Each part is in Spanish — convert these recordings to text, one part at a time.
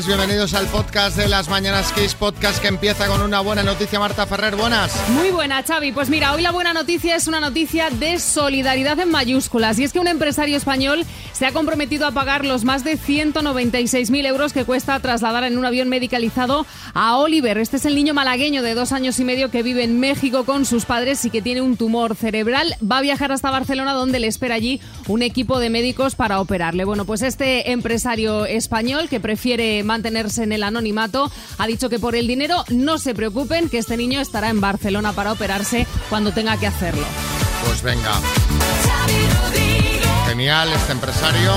bienvenidos al podcast de las Mañanas Kiss, podcast que empieza con una buena noticia. Marta Ferrer, buenas. Muy buena, Xavi. Pues mira, hoy la buena noticia es una noticia de solidaridad en mayúsculas. Y es que un empresario español se ha comprometido a pagar los más de 196.000 euros que cuesta trasladar en un avión medicalizado a Oliver. Este es el niño malagueño de dos años y medio que vive en México con sus padres y que tiene un tumor cerebral. Va a viajar hasta Barcelona donde le espera allí un equipo de médicos para operarle. Bueno, pues este empresario español que prefiere mantenerse en el anonimato ha dicho que por el dinero no se preocupen, que este niño estará en Barcelona para operarse cuando tenga que hacerlo. Pues venga. Genial este empresario.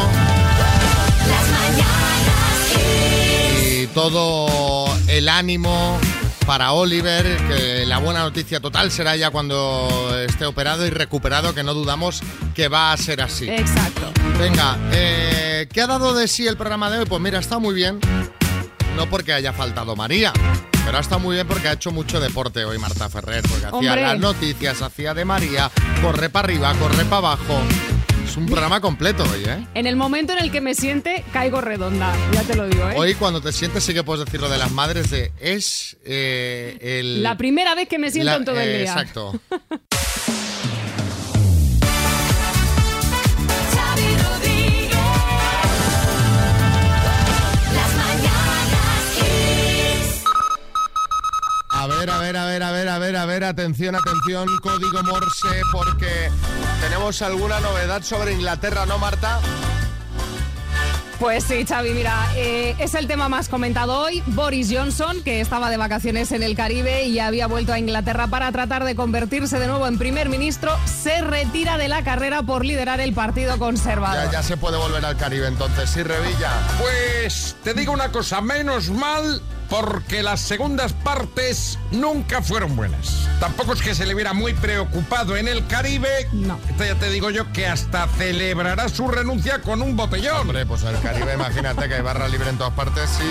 Y todo el ánimo para Oliver, que la buena noticia total será ya cuando esté operado y recuperado, que no dudamos que va a ser así. Exacto. Venga, eh, ¿qué ha dado de sí el programa de hoy? Pues mira, está muy bien. No porque haya faltado María, pero ha estado muy bien porque ha hecho mucho deporte hoy Marta Ferrer, porque hacía Hombre. las noticias, hacía de María, corre para arriba, corre para abajo. Es un programa completo hoy, ¿eh? En el momento en el que me siente, caigo redonda. Ya te lo digo, ¿eh? Hoy cuando te sientes sí que puedes decir lo de las madres de es eh, el... La primera vez que me siento la- en todo el eh, día. Exacto. ver, a ver, a ver, a ver, a ver, a ver, atención, atención, código Morse, porque tenemos alguna novedad sobre Inglaterra, ¿no, Marta? Pues sí, Xavi, mira, eh, es el tema más comentado hoy. Boris Johnson, que estaba de vacaciones en el Caribe y había vuelto a Inglaterra para tratar de convertirse de nuevo en primer ministro, se retira de la carrera por liderar el Partido Conservador. Ya, ya se puede volver al Caribe entonces, sí, Revilla. Pues te digo una cosa, menos mal porque las segundas partes nunca fueron buenas. Tampoco es que se le viera muy preocupado en el Caribe. No. Esto ya te digo yo que hasta celebrará su renuncia con un botellón. Hombre, pues el Caribe, imagínate que hay barra libre en todas partes, sí.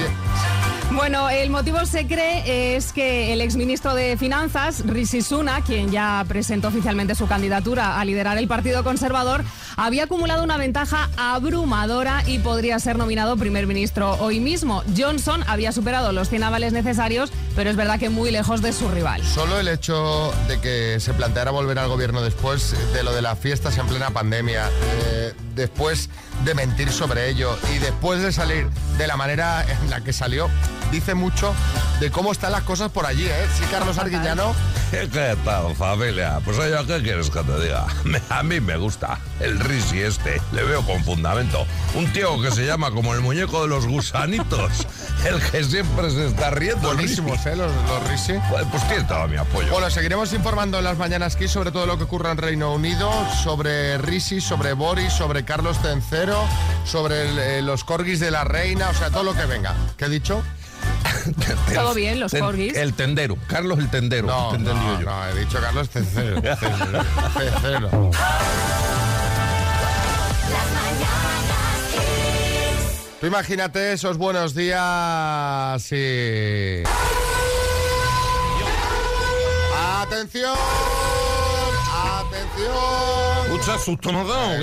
Bueno, el motivo se cree es que el exministro de Finanzas, Rishi Sunak, quien ya presentó oficialmente su candidatura a liderar el Partido Conservador, había acumulado una ventaja abrumadora y podría ser nominado primer ministro hoy mismo. Johnson había superado los 100 avales necesarios, pero es verdad que muy lejos de su rival. Solo el hecho de que se planteara volver al gobierno después de lo de las fiestas en plena pandemia, eh, después de mentir sobre ello y después de salir de la manera en la que salió, dice mucho de cómo están las cosas por allí, ¿eh? Sí, Carlos Arguillano. ¿Qué tal, familia? Pues oye, ¿qué quieres que te diga? A mí me gusta el Risi este, le veo con fundamento. Un tío que se llama como el muñeco de los gusanitos, el que siempre se está riendo. Buenísimos, ¿eh? Los, los Risi. Pues, pues tiene todo mi apoyo. Bueno, seguiremos informando en las mañanas aquí sobre todo lo que ocurra en Reino Unido, sobre Risi, sobre Boris, sobre Carlos III, sobre el, eh, los corgis de la reina, o sea, todo lo que venga. ¿Qué he dicho? Todo bien, los Ten- corgis. El tendero, Carlos el tendero. No, te he entendido no, yo. no, he dicho Carlos mañanas Kiss. Tú imagínate esos buenos días y... ¡Atención! ¡Atención! Mucha susto nos da,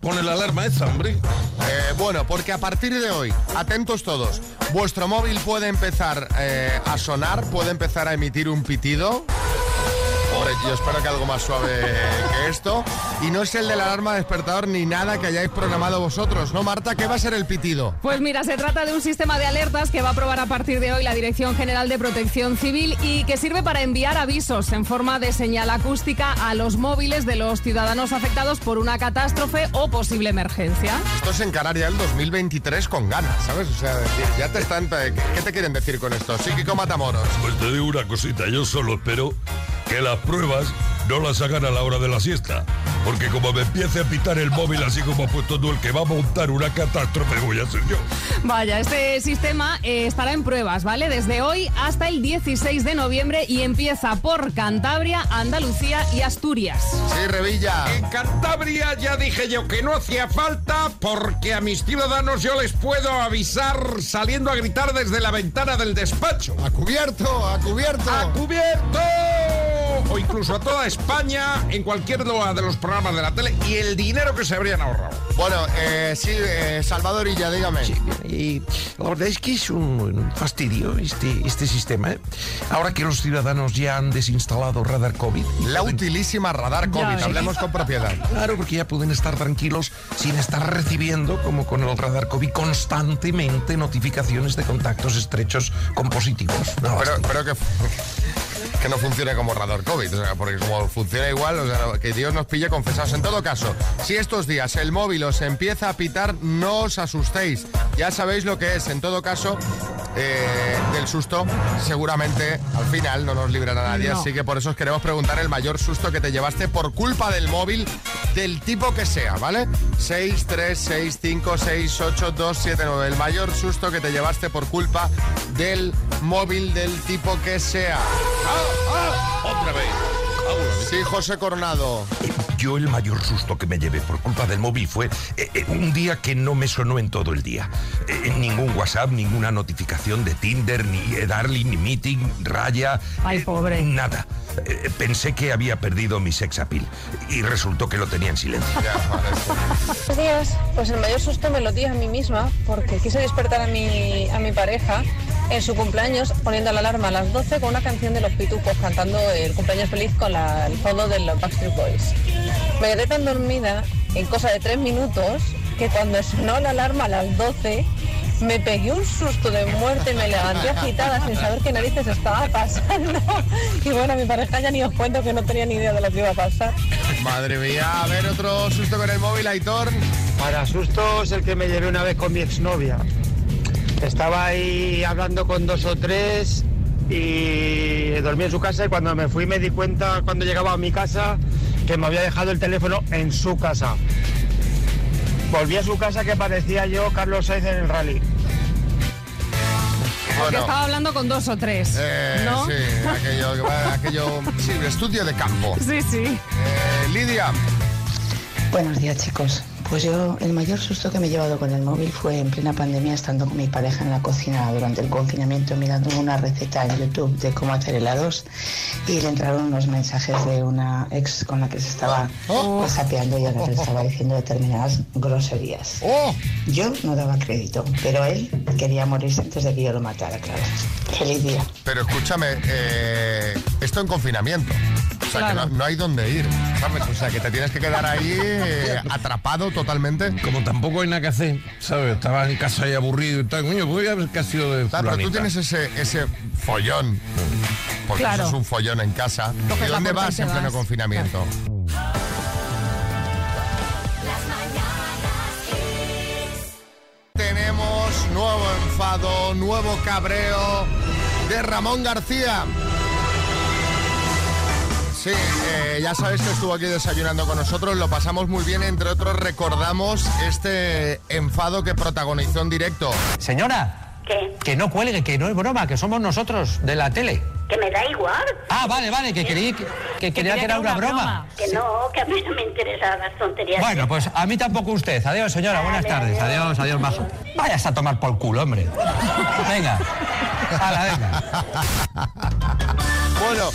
pone la alarma esa, hombre. Eh, bueno, porque a partir de hoy, atentos todos, vuestro móvil puede empezar eh, a sonar, puede empezar a emitir un pitido. Hombre, yo espero que algo más suave que esto. Y no es el de la alarma despertador ni nada que hayáis programado vosotros, ¿no, Marta? ¿Qué va a ser el pitido? Pues mira, se trata de un sistema de alertas que va a aprobar a partir de hoy la Dirección General de Protección Civil y que sirve para enviar avisos en forma de señal acústica a los móviles de los ciudadanos afectados por una catástrofe o posible emergencia. Esto es encarar ya el 2023 con ganas, ¿sabes? O sea, ya te están... ¿Qué qué te quieren decir con esto? Psíquico Matamoros. Pues te digo una cosita, yo solo espero que las pruebas no las hagan a la hora de la siesta. Porque como me empiece a pitar el móvil así como ha puesto tú, el que va a montar una catástrofe voy a ser yo. Vaya, este sistema eh, estará en pruebas, ¿vale? Desde hoy hasta el 16 de noviembre y empieza por Cantabria, Andalucía y Asturias. Sí, Revilla. En Cantabria ya dije yo que no hacía falta porque a mis ciudadanos yo les puedo avisar saliendo a gritar desde la ventana del despacho. A cubierto, a cubierto. ¡A cubierto! Hoy incluso a toda España en cualquier de los programas de la tele y el dinero que se habrían ahorrado. Bueno, eh, sí, eh, Salvador y ya, dígame. Sí, y la verdad es que es un, fastidio este, este sistema. ¿eh? Ahora que los ciudadanos ya han desinstalado Radar COVID. La utilísima radar COVID, ves. hablemos con propiedad. Claro, porque ya pueden estar tranquilos sin estar recibiendo, como con el radar COVID, constantemente notificaciones de contactos estrechos con positivos. No, Pero, pero que, que no funcione como radar COVID, o sea, porque como funciona igual, o sea, que Dios nos pille confesados. En todo caso, si estos días el móvil os empieza a pitar, no os asustéis. Ya sabéis lo que es. En todo caso, eh, del susto, seguramente al final no nos librará nadie. No. Así que por eso os queremos preguntar el mayor susto que te llevaste por culpa del móvil, del tipo que sea, ¿vale? 6, 3, 6, 5, 6, 8, 2, 7, 9. El mayor susto que te llevaste por culpa del móvil del tipo que sea. Otra vez. Sí, José Coronado. Yo el mayor susto que me llevé por culpa del móvil fue eh, eh, un día que no me sonó en todo el día. Eh, ningún WhatsApp, ninguna notificación de Tinder, ni eh, Darling, ni Meeting, Raya. Ay, eh, pobre. Nada. Eh, pensé que había perdido mi sex appeal y resultó que lo tenía en silencio. Buenos días. Pues el mayor susto me lo di a mí misma porque quise despertar a mi, a mi pareja en su cumpleaños poniendo la alarma a las 12 con una canción de los pitufos cantando el cumpleaños feliz con la- el fondo de los Backstreet Boys. Me quedé tan dormida en cosa de tres minutos que cuando sonó la alarma a las 12 me pegué un susto de muerte, me levanté agitada sin saber qué narices estaba pasando. Y bueno, mi pareja ya ni os cuento que no tenía ni idea de lo que iba a pasar. Madre mía, a ver otro susto con el móvil, Aitor. Para sustos, el que me llevé una vez con mi exnovia. Estaba ahí hablando con dos o tres y dormí en su casa y cuando me fui me di cuenta cuando llegaba a mi casa que me había dejado el teléfono en su casa. Volví a su casa que parecía yo Carlos Sainz en el rally. Que Bueno, estaba hablando con dos o tres. eh, ¿No? sí, aquello, aquello, sí, estudio de campo. Sí, sí. Eh, Lidia, Buenos días chicos. Pues yo el mayor susto que me he llevado con el móvil fue en plena pandemia estando con mi pareja en la cocina durante el confinamiento mirando una receta en YouTube de cómo hacer helados y le entraron unos mensajes de una ex con la que se estaba Oh. sapeando y a la que le estaba diciendo determinadas groserías. oh, Yo no daba crédito, pero él quería morirse antes de que yo lo matara, claro. Feliz día. pero escúchame, eh, esto en confinamiento. O sea, Claro. que no, no hay dónde ir, ¿sabes? O sea, que te tienes que quedar ahí eh, atrapado totalmente. Como tampoco hay nada que hacer, ¿sabes? Estaba en casa y aburrido y tal. Coño, voy a ver qué ha sido de Claro, pero tú tienes ese, ese follón, porque Claro. eso es un follón en casa. Coges ¿Y dónde vas en pleno vas. confinamiento? Las mañanas Kiss. Tenemos nuevo enfado, nuevo cabreo de Ramón García. Sí, eh, ya sabéis que estuvo aquí desayunando con nosotros, lo pasamos muy bien, entre otros recordamos este enfado que protagonizó en directo. Señora, ¿Qué? que no cuelgue, que no es broma, que somos nosotros de la tele. Que me da igual. Ah, vale, vale, que quería que, que quería que era una broma. Que no, que a mí no me interesan las tonterías. Bueno, pues a mí tampoco usted. Adiós, señora, buenas tardes. adiós. Adiós, adiós, majo. Vayas a tomar por culo, hombre. Venga. Hala, venga. Bueno,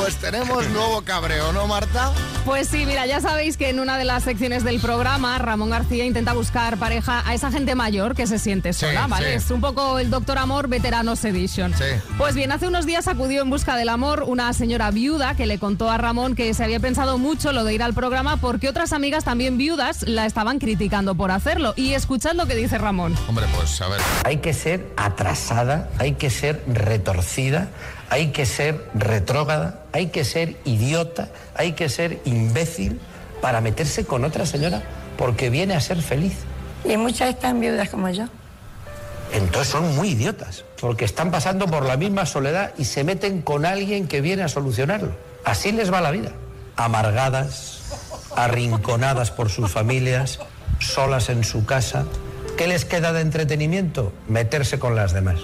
pues tenemos nuevo cabreo, ¿no, Marta? Pues sí, mira, ya sabéis que en una de las secciones del programa Ramón García intenta buscar pareja a esa gente mayor que se siente Sí, sola, ¿vale? sí. Es un poco el Doctor Amor Veteranos Edition. Sí. Pues bien, hace unos días acudió en busca del amor una señora viuda que le contó a Ramón que se había pensado mucho lo de ir al programa porque otras amigas también viudas la estaban criticando por hacerlo. Y escuchad lo que dice Ramón. Hombre, pues a ver. Hay que ser atrasada, hay que ser retorcida, hay que ser retrógrada, hay que ser idiota, hay que ser imbécil para meterse con otra señora porque viene a ser feliz. Y muchas están viudas como yo. Entonces son muy idiotas, porque están pasando por la misma soledad y se meten con alguien que viene a solucionarlo. Así les va la vida. Amargadas, arrinconadas por sus familias, solas en su casa. ¿Qué les queda de entretenimiento? Meterse con las demás.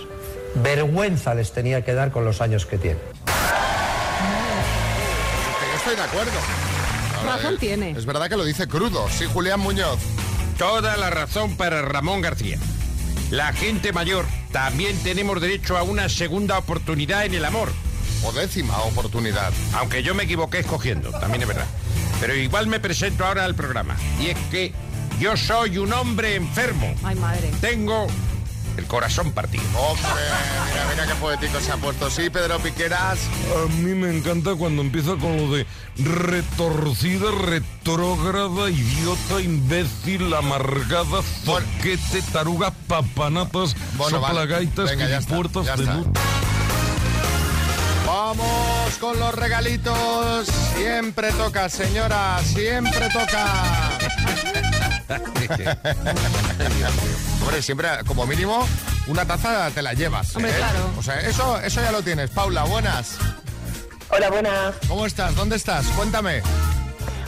Vergüenza les tenía que dar con los años que tienen. Yo estoy de acuerdo. Ahora, Razón tiene. Es verdad que lo dice crudo. Sí, Julián Muñoz. Toda la razón para Ramón García. La gente mayor también tenemos derecho a una segunda oportunidad en el amor. o décima oportunidad. Aunque yo me equivoqué escogiendo, también es verdad. Pero igual me presento ahora al programa. Y es que yo soy un hombre enfermo. Ay, madre. Tengo el corazón partido. Hombre, mira, mira qué poético se ha puesto. Sí, Pedro Piqueras. A mí me encanta cuando empieza con lo de retorcida, retrógrada, idiota, imbécil, amargada, zoquete, taruga, papanatas, Bueno, vale. soplagaitas, Venga, está, puertas de luz. Vamos con los regalitos. Siempre toca, señora, siempre toca. Hombre, siempre, como mínimo, una taza te la llevas. Hombre, ¿eh? claro. O sea, eso, eso ya lo tienes. Paula, buenas. Hola, buenas. ¿Cómo estás? ¿Dónde estás? Cuéntame.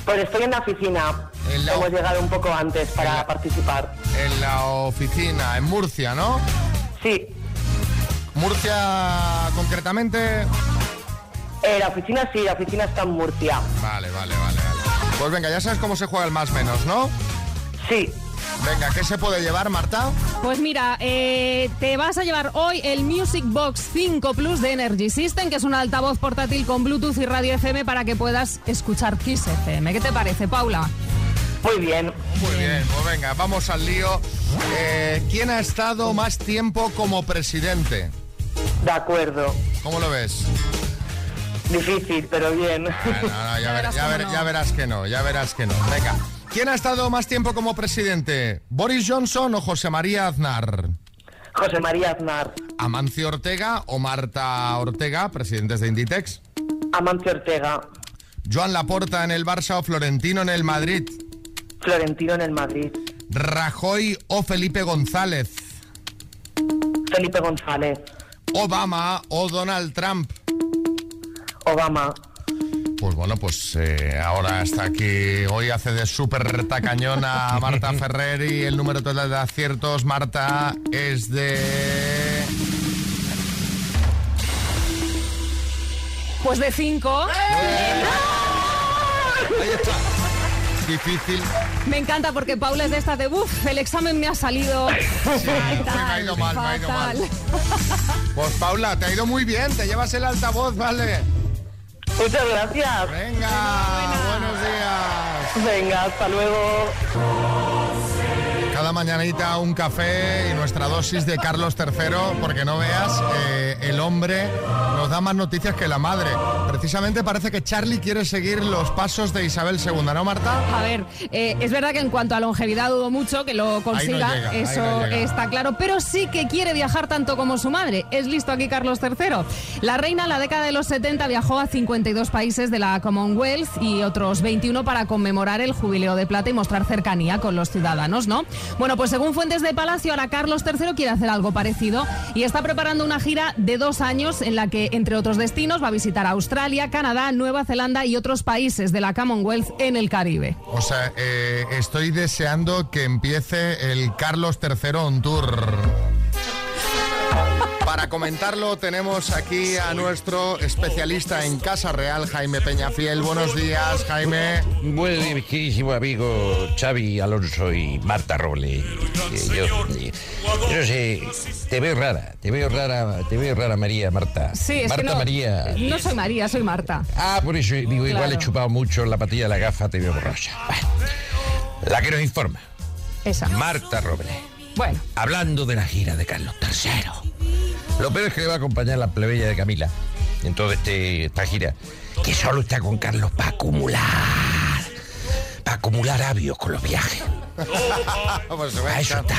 Pues estoy en la oficina. En la- Hemos llegado un poco antes para En la- participar. En la oficina, en Murcia, ¿no? Sí, Murcia, concretamente. eh, la oficina sí, la oficina está en Murcia. Vale, vale, vale, vale. Pues venga, ya sabes cómo se juega el más menos, ¿no? Sí, Venga, ¿qué se puede llevar, Marta? Pues mira, eh, te vas a llevar hoy el Music Box 5 Plus de Energy System, que es un altavoz portátil con Bluetooth y radio FM para que puedas escuchar Kiss FM. ¿Qué te parece, Paula? muy bien. Muy bien, pues venga, vamos al lío. Eh, ¿Quién ha estado más tiempo como presidente? De acuerdo. ¿Cómo lo ves? Difícil, pero bien. Ah, no, no, ya, ver- verás ya cómo ver- no. ya verás que no, ya verás que no. Venga. ¿Quién ha estado más tiempo como presidente? ¿Boris Johnson o José María Aznar? José María Aznar. ¿Amancio Ortega o Marta Ortega, presidentes de Inditex? Amancio Ortega. ¿Joan Laporta en el Barça o Florentino en el Madrid? Florentino en el Madrid. ¿Rajoy o Felipe González? Felipe González. ¿Obama o Donald Trump? Obama. Pues bueno, pues eh, ahora está aquí. Hoy hace de súper tacañona Marta Ferrer y el número total de aciertos, Marta, es de. Pues de 5. Difícil. Me encanta porque Paula es de esta de uff, el examen me ha salido. Sí, me ha ido mal, me ha ido mal. Pues Paula, te ha ido muy bien, te llevas el altavoz, ¿vale? Muchas gracias. Venga, buenos días. Venga, hasta luego. Cada mañanita un café y nuestra dosis de Carlos III, porque no veas, eh, el hombre nos da más noticias que la madre. Precisamente parece que Charlie quiere seguir los pasos de Isabel II, ¿no, Marta? A ver, eh, es verdad que en cuanto a longevidad dudo mucho que lo consiga, llega, ahí eso no llega. está claro, pero sí que quiere viajar tanto como su madre. Es listo aquí Carlos III. La reina en la década de los 70 viajó a 52 países de la Commonwealth y otros 21 para conmemorar el jubileo de plata y mostrar cercanía con los ciudadanos, ¿no? Bueno, pues según fuentes de Palacio, ahora Carlos III quiere hacer algo parecido y está preparando una gira de dos años en la que, entre otros destinos, va a visitar Australia, Canadá, Nueva Zelanda y otros países de la Commonwealth en el Caribe. O sea, eh, estoy deseando que empiece el Carlos III on tour. Para comentarlo tenemos aquí a nuestro especialista en Casa Real, Jaime Peñafiel. Buenos días, Jaime. Bueno, mi queridísimo amigo Xavi Alonso y Marta Roble. Eh, Yo, eh, yo no sé, te veo rara, te veo rara, te veo rara María, Marta. Sí, es Marta que no, María. no soy María, soy Marta. Ah, por eso digo, igual Claro. he chupado mucho la patilla de la gafa, te veo borrosa. Bueno, la que nos informa, Esa. Marta Roble. Bueno, Hablando de la gira de Carlos III. Lo peor es que le va a acompañar la plebeya de Camila en toda este, esta gira. Que solo está con Carlos para acumular. Para acumular avios con los viajes. A eso está.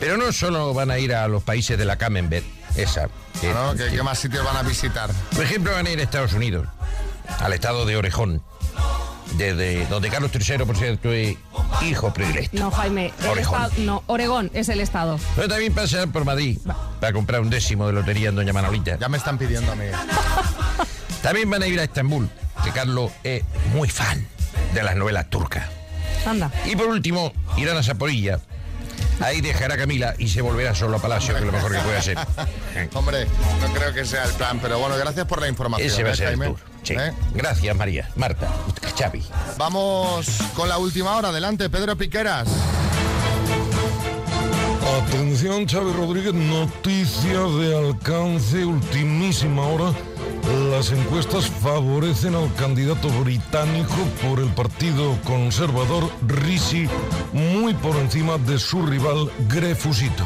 Pero no solo van a ir a los países de la Camembert, esa. que- ¿no? ¿Qué, qué más sitios van a visitar? Por ejemplo, van a ir a Estados Unidos, al estado de Orejón, desde donde Carlos III, por cierto, es hijo predilecto. no, Jaime. estado- no, Oregón es el estado. Pero también pasear por Madrid para comprar un décimo de lotería en Doña Manolita. Ya me están pidiendo a mí. También van a ir a Estambul, que Carlos es muy fan de las novelas turcas. Anda. Y por último, irán a Zaporilla. Ahí dejará a Camila y se volverá solo a Palacio, que es lo mejor que puede hacer. Hombre, no creo que sea el plan, pero bueno, gracias por la información. Ese va a ¿eh, ser el tour. Sí. ¿Eh? Gracias, María. Marta. Xavi. Vamos con la última hora. Adelante, Pedro Piqueras. Atención, Xavi Rodríguez, noticia de alcance, ultimísima hora. Las encuestas favorecen al candidato británico por el Partido Conservador Risi muy por encima de su rival Grefusito.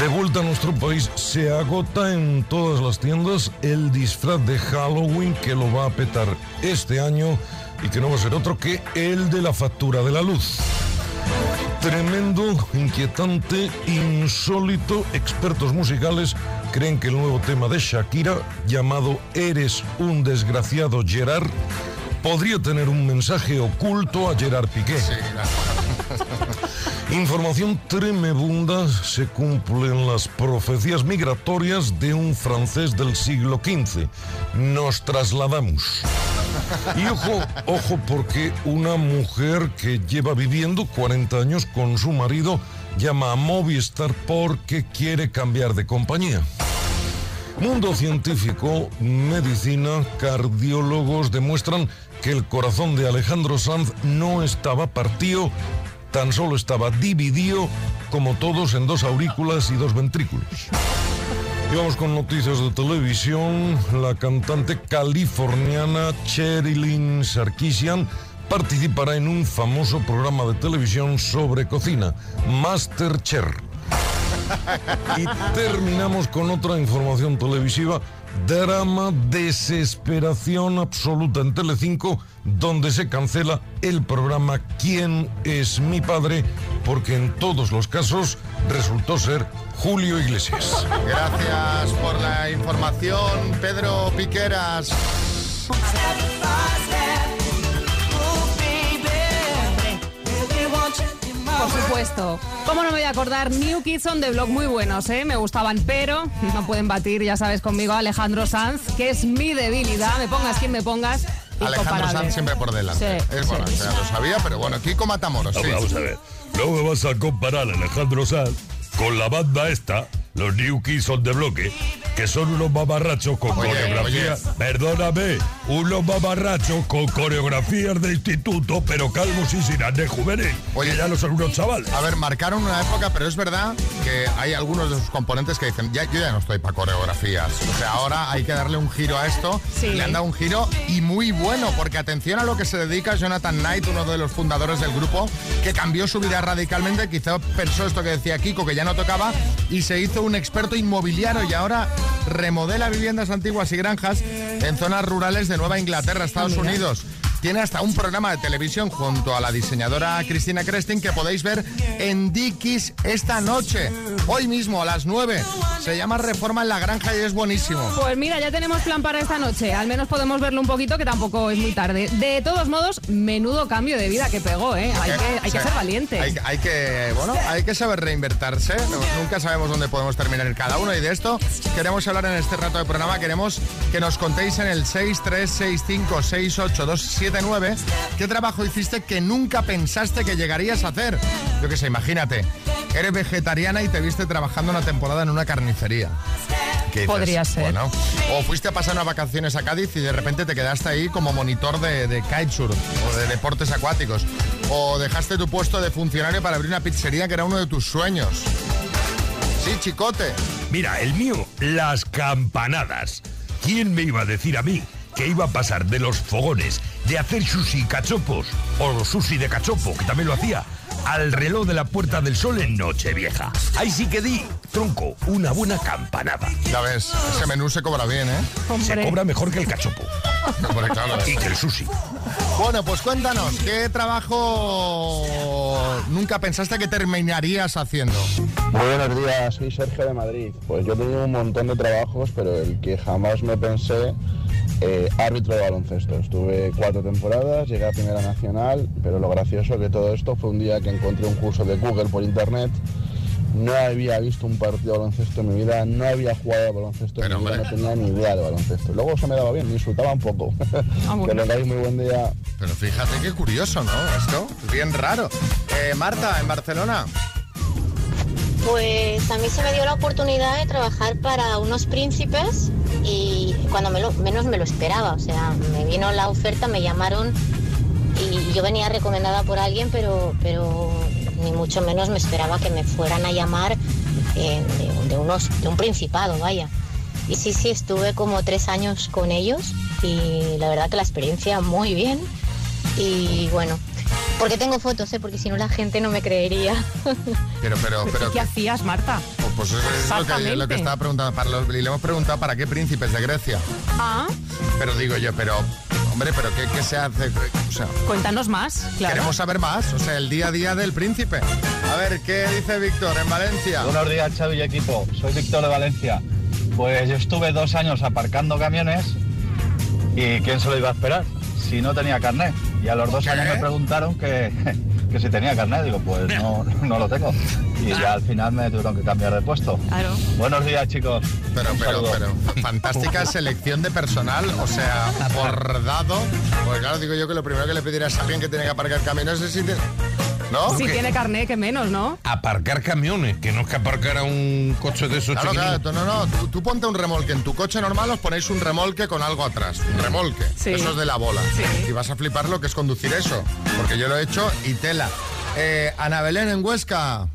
De vuelta a nuestro país, se agota en todas las tiendas el disfraz de Halloween que lo va a petar este año y que no va a ser otro que el de la factura de la luz. Tremendo, inquietante, insólito. Expertos musicales creen que el nuevo tema de Shakira, llamado Eres un desgraciado Gerard, podría tener un mensaje oculto a Gerard Piqué. Información tremebunda se cumplen las profecías migratorias de un francés del siglo XV. Nos trasladamos. Y ojo, ojo, porque una mujer que lleva viviendo 40 años con su marido llama a Movistar porque quiere cambiar de compañía. Mundo científico, medicina, cardiólogos demuestran que el corazón de Alejandro Sanz no estaba partido, tan solo estaba dividido, como todos, en dos aurículas y dos ventrículos. Y vamos con noticias de televisión. La cantante californiana Cherilyn Sarkisian participará en un famoso programa de televisión sobre cocina, Masterchef. Y terminamos con otra información televisiva. Drama, desesperación absoluta en Telecinco, donde se cancela el programa ¿Quién es mi padre? Porque en todos los casos resultó ser Julio Iglesias. Gracias por la información, Pedro Piqueras. Por supuesto. ¿Cómo no me voy a acordar? New Kids on the Block, muy buenos, ¿eh? Me gustaban, pero no pueden batir, ya sabes, conmigo a Alejandro Sanz, que es mi debilidad. Me pongas quien me pongas. Alejandro. Sanz siempre por delante. Sí, es bueno, sí, ya lo sabía, pero bueno, Kiko Matamoros. sí. Hombre, vamos a ver. No me vas a comparar a Alejandro Sanz con la banda esta, los New Kids on the Bloque, que son unos mamarrachos con Oye, coreografía. oye. Perdóname, unos mamarrachos con coreografías de instituto, pero calvos y sin arnés juvenil. Oye. que ya no son unos chavales. A ver, marcaron una época, pero es verdad que hay algunos de sus componentes que dicen, ya, yo ya no estoy para coreografías. O sea, ahora hay que darle un giro a esto. Sí. Le han dado un giro y muy bueno, porque atención a lo que se dedica Jonathan Knight, uno de los fundadores del grupo, que cambió su vida radicalmente. Quizá pensó esto que decía Kiko, que ya no tocaba, y se hizo un experto inmobiliario y ahora remodela viviendas antiguas y granjas en zonas rurales de Nueva Inglaterra, Estados Unidos. Tiene hasta un programa de televisión junto a la diseñadora Cristina Crestin que podéis ver en Dickies esta noche, hoy mismo a las 9. Se llama Reforma en la Granja y es buenísimo. Pues mira, ya tenemos plan para esta noche. Al menos podemos verlo un poquito, que tampoco es muy tarde. De todos modos, menudo cambio de vida que pegó, ¿eh? Hay que, hay que Sí. ser valiente. Hay, hay que, bueno, hay que saber reinvertirse. Nunca sabemos dónde podemos terminar en cada uno y de esto queremos hablar en este rato de programa. Queremos que nos contéis en el 636568279 qué trabajo hiciste que nunca pensaste que llegarías a hacer. Yo que sé, imagínate, eres vegetariana y te viste trabajando una temporada en una carnicería. ¿Qué dices? Podría ser. Bueno, o fuiste a pasar unas vacaciones a Cádiz y de repente te quedaste ahí como monitor de, de kitesurf o de deportes acuáticos. O dejaste tu puesto de funcionario para abrir una pizzería que era uno de tus sueños. Sí, chicote. Mira, el mío, las campanadas. ¿Quién me iba a decir a mí que iba a pasar de los fogones de hacer sushi cachopos o sushi de cachopo, que también lo hacía, al reloj de la Puerta del Sol en Nochevieja? Ahí sí que di, tronco, una buena campanada. Ya ves, ese menú se cobra bien, ¿eh? Se cobra mejor que el cachopo Hombre, claro. y que el sushi. Bueno, pues cuéntanos, ¿qué trabajo nunca pensaste que terminarías haciendo? Muy buenos días, soy Sergio de Madrid. Pues yo he tenido un montón de trabajos, pero el que jamás me pensé, eh, árbitro de baloncesto. Estuve cuatro temporadas, llegué a Primera Nacional, pero lo gracioso que todo esto fue un día que encontré un curso de Google por internet. No había visto un partido de baloncesto en mi vida, no había jugado a baloncesto Pero, en mi vida, no tenía ni idea de baloncesto. Luego se me daba bien, me insultaba un poco. Ah, bueno. que tengáis muy buen día. Pero fíjate qué curioso, ¿no? Esto es bien raro. Eh, Marta, en Barcelona. Pues a mí se me dio la oportunidad de trabajar para unos príncipes y cuando me lo- menos me lo esperaba. O sea, me vino la oferta, me llamaron y yo venía recomendada por alguien, pero, pero ni mucho menos me esperaba que me fueran a llamar eh, de, de unos, de un principado, vaya. Y sí, sí, estuve como tres años con ellos y la verdad que la experiencia muy bien. Y bueno, porque tengo fotos, ¿eh? porque si no la gente no me creería. Pero, pero, pero. ¿Qué hacías, Marta? Pues eso es lo que, lo Exactamente. que estaba preguntando. Para los- y le hemos preguntado para qué príncipes de Grecia. Ah, Pero digo yo, pero. Hombre, pero ¿qué, qué se hace? O sea, cuéntanos más, claro. queremos saber más. O sea, el día a día del príncipe. A ver, ¿qué dice Víctor en Valencia? Buenos días, Xavi y equipo. Soy Víctor de Valencia. Pues yo estuve dos años aparcando camiones y ¿quién se lo iba a esperar? Si no tenía carnet. Y a los dos años me preguntaron que, que si tenía carnet. Digo, pues no, no lo tengo. Y ya al final me tuvieron que cambiar de puesto. Claro. Buenos días, chicos. Pero, Un pero, saludo. pero, fantástica selección de personal, o sea, bordado. Pues claro, digo yo que lo primero que le pedirás a alguien que tiene que aparcar camiones es si tiene... ¿No? Si tiene carné, que menos, ¿no? Aparcar camiones, que no es que aparcar a un coche de esos Claro, no, no, tú, tú ponte un remolque. En tu coche normal os ponéis un remolque con algo atrás. Un remolque. Sí. Eso es de la bola. Y vas a flipar lo que es conducir eso. Porque yo lo he hecho y tela. Eh, Ana Belén en Huesca.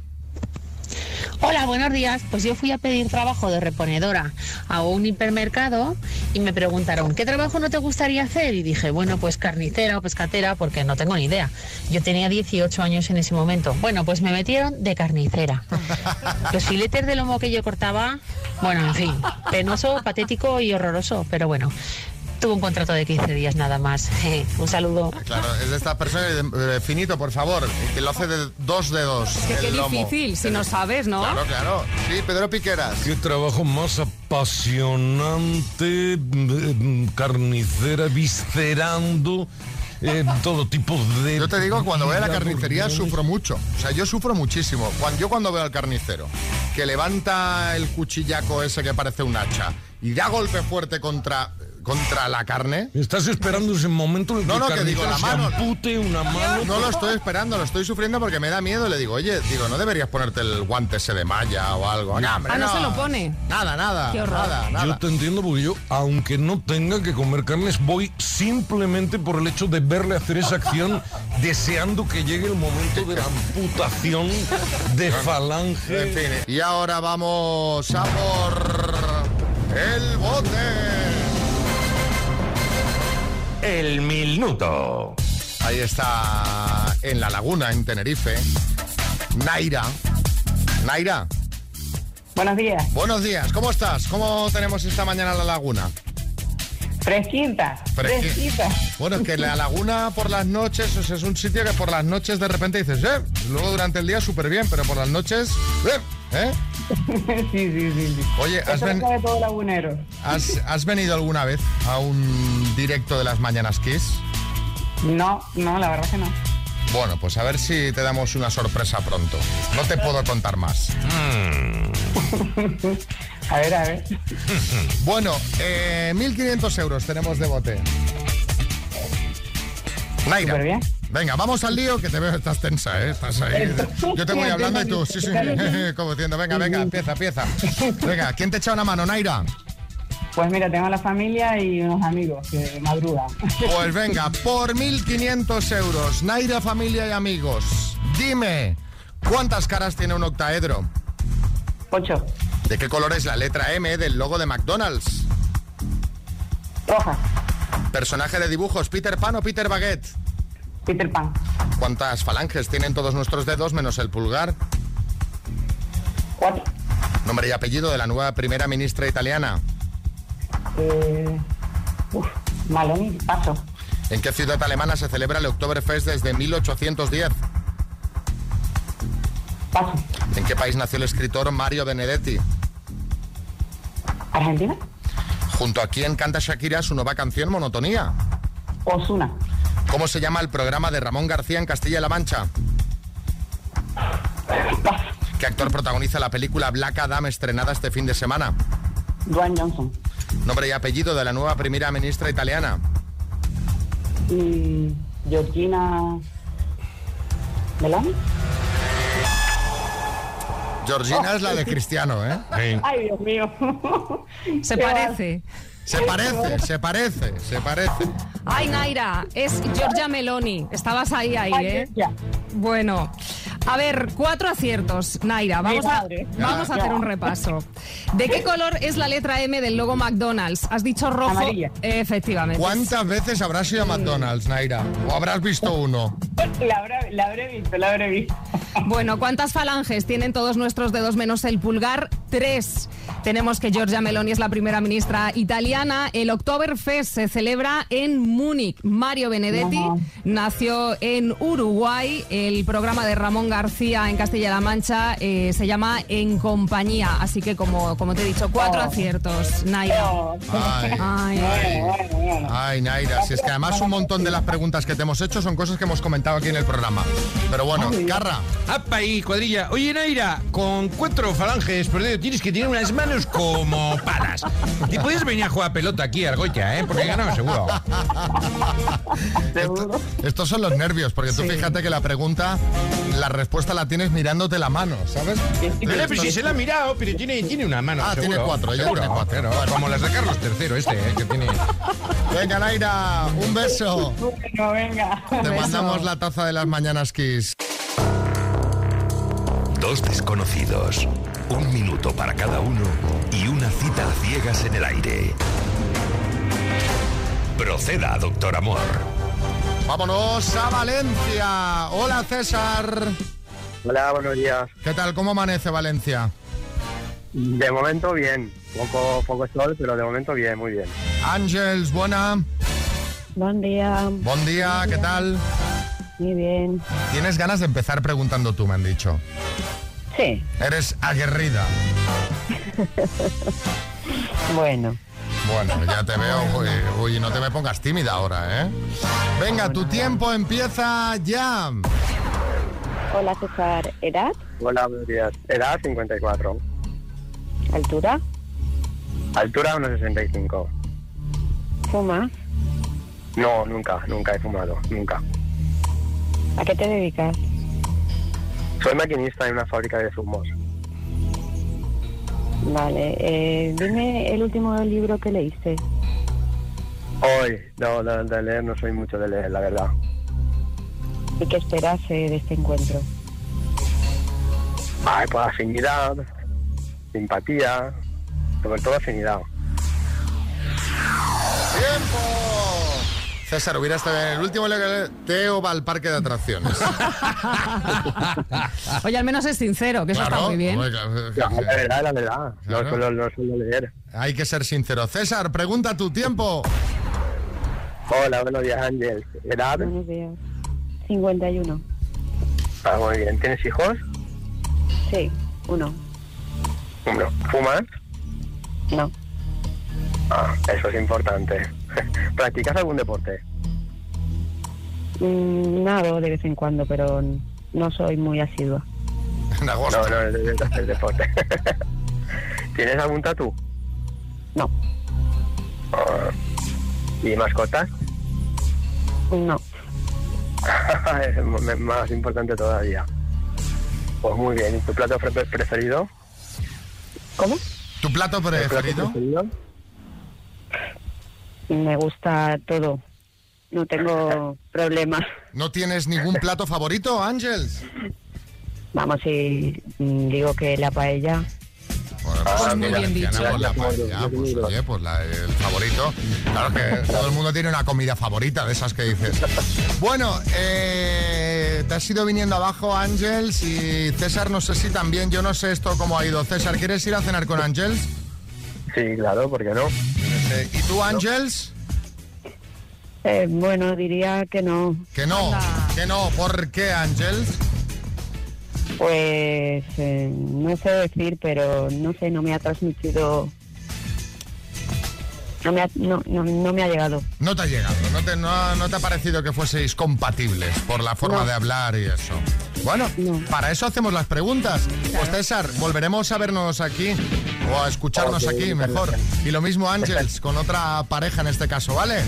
Hola, buenos días. Pues yo fui a pedir trabajo de reponedora a un hipermercado y me preguntaron, ¿qué trabajo no te gustaría hacer? Y dije, bueno, pues carnicera o pescatera porque no tengo ni idea. Yo tenía 18 años en ese momento. Bueno, pues me metieron de carnicera. Los filetes de lomo que yo cortaba, bueno, en fin, penoso, patético y horroroso, pero bueno. Tuve un contrato de 15 días nada más. un saludo. Claro, es de esta persona, eh, finito, por favor, que lo hace de dos dedos. Es que el qué lomo. difícil, si no sabes, ¿no? Claro, claro. Sí, Pedro Piqueras. Qué trabajo más apasionante, mm, carnicera, viscerando, eh, todo tipo de... Yo te digo, cuando voy a la carnicería sufro mucho. O sea, yo sufro muchísimo. Cuando, yo cuando veo al carnicero que levanta el cuchillaco ese que parece un hacha y da golpe fuerte contra, contra la carne. Estás esperando ese momento en el No, que no, que digo, la mano. ampute una mano. No lo estoy esperando, lo estoy sufriendo porque me da miedo. Le digo, oye, digo, no deberías ponerte el guante ese de malla o algo. No, hombre, Ah, no se lo pone. Nada, nada. Qué horror. Nada, nada. Yo te entiendo porque yo, aunque no tenga que comer carnes, voy simplemente por el hecho de verle hacer esa acción, deseando que llegue el momento de la amputación de falange. En fin, y ahora vamos a por el bote. El minuto. Ahí está en la laguna, en Tenerife. Naira. Naira. Buenos días. Buenos días, ¿cómo estás? ¿Cómo tenemos esta mañana la laguna? Fresquita, Fresqui- fresquita. Bueno, que la laguna por las noches o sea, es un sitio que por las noches de repente dices, eh, luego durante el día súper bien, pero por las noches, eh, ¿eh? sí, sí, sí, sí. Oye, has, ven- todo lagunero. has- has venido alguna vez a un directo de las Mañanas Kiss? No, no, la verdad que no. Bueno, pues a ver si te damos una sorpresa pronto. No te puedo contar más. A ver, a ver. Bueno, eh, 1.500 euros tenemos de bote. Naira. Bien. Venga, vamos al lío, que te veo, estás tensa, ¿eh? Estás ahí. Yo te voy hablando y tú, sí, sí, como diciendo, venga, venga, empieza, empieza. Venga, ¿quién te echa una mano, Naira? Pues mira, tengo la familia y unos amigos que madrugan. Pues venga, por 1.500 euros, Naira, familia y amigos, dime, ¿cuántas caras tiene un octaedro? Ocho. ¿De qué color es la letra M del logo de McDonald's? Roja. Personaje de dibujos, Peter Pan o Peter Baguette? Peter Pan. ¿Cuántas falanges tienen todos nuestros dedos menos el pulgar? Cuatro. Nombre y apellido de la nueva primera ministra italiana. Eh, uf, Malón, paso. ¿En qué ciudad alemana se celebra el Oktoberfest desde 1810? Paso. ¿En qué país nació el escritor Mario Benedetti? Argentina. ¿Junto a quién canta Shakira su nueva canción Monotonía? Osuna. ¿Cómo se llama el programa de Ramón García en Castilla-La Mancha? ¿Qué actor protagoniza la película Black Adam estrenada este fin de semana? Dwayne Johnson. Nombre y apellido de la nueva primera ministra italiana. Y Georgina. ¿Meloni? Georgina es la de Cristiano, ¿eh? Ay, Dios mío. Se parece. Se parece, se parece, se parece. Ay, Naira, es Giorgia Meloni. Estabas ahí, ahí, ¿eh? ya. Bueno, A ver, cuatro aciertos, Naira. Vamos, a, vamos hacer un repaso. ¿De qué color es la letra M del logo McDonald's? Has dicho rojo. Amarilla. Efectivamente. ¿Cuántas veces habrás ido a McDonald's, Naira? ¿O habrás visto uno? La habré, la habré visto, la habré visto. Bueno, ¿cuántas falanges tienen todos nuestros dedos menos el pulgar? Tres. Tenemos que Giorgia Meloni es la primera ministra italiana. El Oktoberfest se celebra en Múnich. Mario Benedetti Ajá. nació en Uruguay. El programa de Ramón García en Castilla-La Mancha eh, se llama En Compañía. Así que, como, como te he dicho, cuatro Oh. aciertos, Naira. Ay, Ay, ay, Naira, si es que además un montón de las preguntas que te hemos hecho son cosas que hemos comentado aquí en el programa. Pero bueno, Carra, ¡Apa ahí, cuadrilla! Oye, Naira, con cuatro falanges por dedo tienes que tener unas manos como palas. Y puedes venir a jugar pelota aquí, Argolla, ¿eh? Porque he ganado seguro. Seguro. estos son los nervios, porque tú fíjate que la pregunta, la respuesta la tienes mirándote la mano, ¿sabes? Vale, pero si se la ha mirado, pero tiene, tiene una mano. Ah, seguro. tiene cuatro, ella tiene cuatro. como las de Carlos III, este, ¿eh? que tiene. Venga, Naira, un beso. Bueno, venga. Te mandamos la taza de las mañanas Kiss. Dos desconocidos, un minuto para cada uno y una cita a ciegas en el aire. Proceda, doctor Amor. Vámonos a Valencia. Hola, César. Hola, buenos días. ¿Qué tal? ¿Cómo amanece Valencia? De momento bien. Poco, poco sol, pero de momento bien, muy bien. Ángels, buena. Buen día. Buen día, ¿qué tal? Muy bien. Tienes ganas de empezar preguntando tú, me han dicho. Sí. Eres aguerrida. Bueno. Bueno, ya te veo. Uy, uy, no te me pongas tímida ahora, ¿eh? Venga, tu tiempo empieza ya. Hola, César. ¿Edad? Hola, buenos días. Edad 54. ¿Altura? Altura 1,65. ¿Fumas? No, nunca, nunca he fumado, nunca. ¿A qué te dedicas? Soy maquinista en una fábrica de zumos. Vale. Eh, dime el último libro que leíste. Hoy, no, no, de leer no soy mucho de leer, la verdad. ¿Y qué esperas eh, de este encuentro? Ay, pues afinidad, simpatía, sobre todo afinidad. ¡Tiempo! César, hubiera estado bien. El último le Teo va al parque de atracciones. Oye, al menos es sincero, que eso está muy bien. hombre, claro, La, verdad, la verdad. Claro. No suelo, no suelo leer. Hay que ser sincero. César, pregunta tu tiempo. Hola, buenos días, Ángel. ¿Edad? Buenos días. 51. Ah, muy bien. ¿Tienes hijos? Sí, uno. Uno. ¿Fumas? No. Ah, eso es importante. ¿Practicas algún deporte? Mm, nado de vez en cuando, pero no soy muy asidua. En agosto. No, no, debes de hacer deporte. ¿Tienes algún tatú? No. Ah, ¿Y mascotas? No. es más importante todavía. Pues muy bien. ¿Y tu plato pre- preferido? ¿Cómo? ¿Tu plato ¿El plato preferido? Me gusta todo. No tengo problemas. ¿No tienes ningún plato favorito, Ángels? Vamos, si mm, digo que la paella. Pues muy mira, bien dicho. pues la paella, pues, oye, pues la- el favorito. Claro que todo el mundo tiene una comida favorita de esas que dices. Bueno, eh, te has ido viniendo abajo, Ángels, y César, no sé si también, yo no sé esto cómo ha ido. César, ¿quieres ir a cenar con Ángels? Sí, claro, ¿por qué no? Eh, ¿Y tú, Ángels? Eh, bueno, diría que no. Que no, que no. ¿Por qué, Ángels? Pues eh, no sé decir, pero no sé, no me ha transmitido. No me ha, no, no, no me ha llegado. No te ha llegado, no te, no, ha- no te ha parecido que fueseis compatibles por la forma de hablar y eso. Bueno, para eso hacemos las preguntas. Pues César, volveremos a vernos aquí o a escucharnos aquí mejor. Y lo mismo Ángels, con otra pareja en este caso, ¿vale?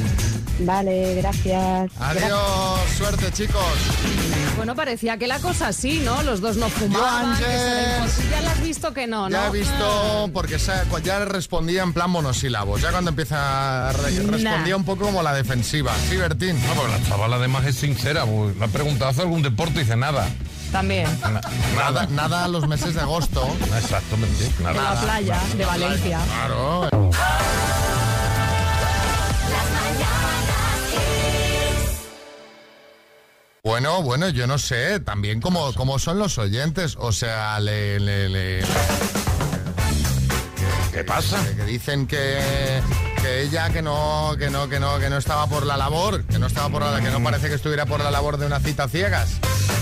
Vale, gracias. Adiós, suerte chicos. Bueno, parecía que la cosa sí, ¿no? Los dos no fumaban. que se Ángel. imposi- Ya la has visto que no, ¿no? Ya he visto, porque se- ya respondía en plan monosílabos. Ya cuando empieza a re- respondía un poco como la defensiva. Sí, Bertín. No, porque la chavala además es sincera, pues, le ha preguntado, ¿hace algún deporte? Y dice nada. También. Nada, nada a los meses de agosto. Exactamente. En la playa de Valencia. Claro. Bueno, bueno, yo no sé, también como, como son los oyentes, o sea, le... le- le- ¿Qué pasa? que dicen que, que ella que no, que no, que no, que no estaba por la labor, que no estaba por la, que no parece que estuviera por la labor de una cita a ciegas.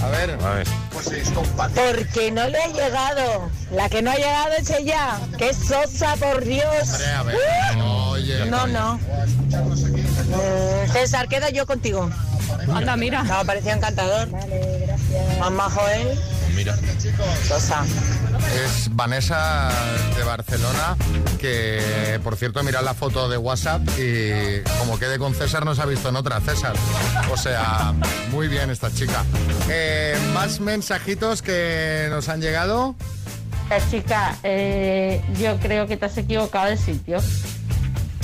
A ver. A ver. Porque no le ha llegado. La que no ha llegado es ella. ¡Qué sosa, por Dios! Hombre, a ver. ¡Uh! Oye. No, no. Mm, César, quedo yo contigo. Anda, mira. Ha parecido encantador. Mamá Joel, Mira. Sosa. Es Vanessa de Barcelona, que por cierto, mirad la foto de WhatsApp y como quede con César, no se ha visto en otra, César. O sea, muy bien esta chica. Eh, más mensajitos que nos han llegado. La chica, eh, yo creo que te has equivocado de sitio.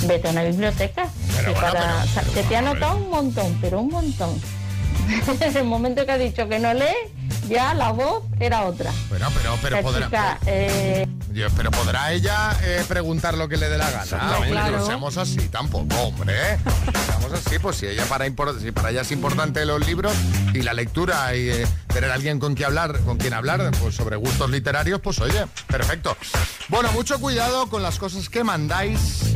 Vete a una biblioteca. Pero que bueno, para- pero- o sea, pero que te ha anotado un montón, pero un montón. en el momento que ha dicho que no lee, ya la voz era otra. Bueno, pero, pero la podrá. chica, eh, pero podrá ella eh, preguntar lo que le dé la gana. Claro. No seamos así tampoco, hombre. Seamos así, pues si ella para si para ella es importante los libros y la lectura y eh, tener alguien con quien hablar, con quien hablar, pues sobre gustos literarios, pues oye, perfecto. Bueno, mucho cuidado con las cosas que mandáis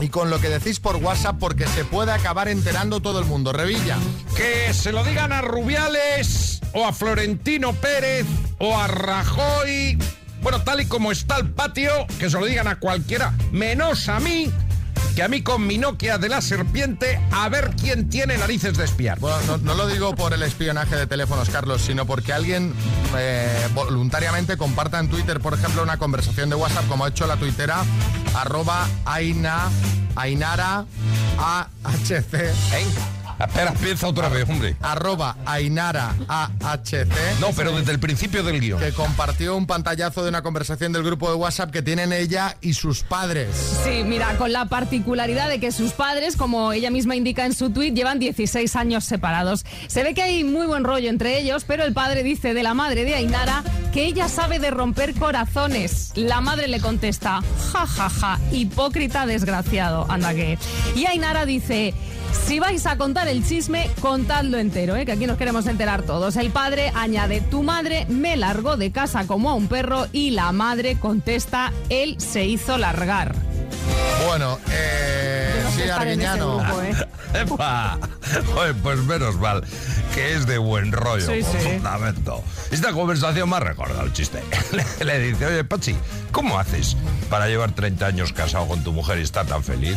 y con lo que decís por WhatsApp porque se puede acabar enterando todo el mundo. Revilla. Que se lo digan a Rubiales o a Florentino Pérez o a Rajoy. Bueno, tal y como está el patio, que se lo digan a cualquiera, menos a mí, que a mí con mi Nokia de la serpiente, a ver quién tiene narices de espiar. Bueno, no, no lo digo por el espionaje de teléfonos, Carlos, sino porque alguien eh, voluntariamente comparta en Twitter, por ejemplo, una conversación de WhatsApp, como ha hecho la tuitera, arroba Aina, Ainara AHC. Espera, piensa otra vez, hombre. Arroba Ainara AHC. No, pero desde el principio del guion. Que compartió un pantallazo de una conversación del grupo de WhatsApp que tienen ella y sus padres. Sí, mira, con la particularidad de que sus padres, como ella misma indica en su tuit, llevan 16 años separados. Se ve que hay muy buen rollo entre ellos, pero el padre dice de la madre de Ainara que ella sabe de romper corazones. La madre le contesta, ja, ja, ja, hipócrita desgraciado, anda que. Y Ainara dice... Si vais a contar el chisme, contadlo entero, ¿eh? que aquí nos queremos enterar todos. El padre añade, tu madre me largó de casa como a un perro y la madre contesta, él se hizo largar. Bueno, eh, no sí, Arguiñano. grupo, ¿eh? Epa. Pues menos mal que es de buen rollo, Sí, con sí. fundamento. Esta conversación me ha recordado el chiste. Le, le dice, oye, Pachi, ¿cómo haces para llevar 30 años casado con tu mujer y estar tan feliz?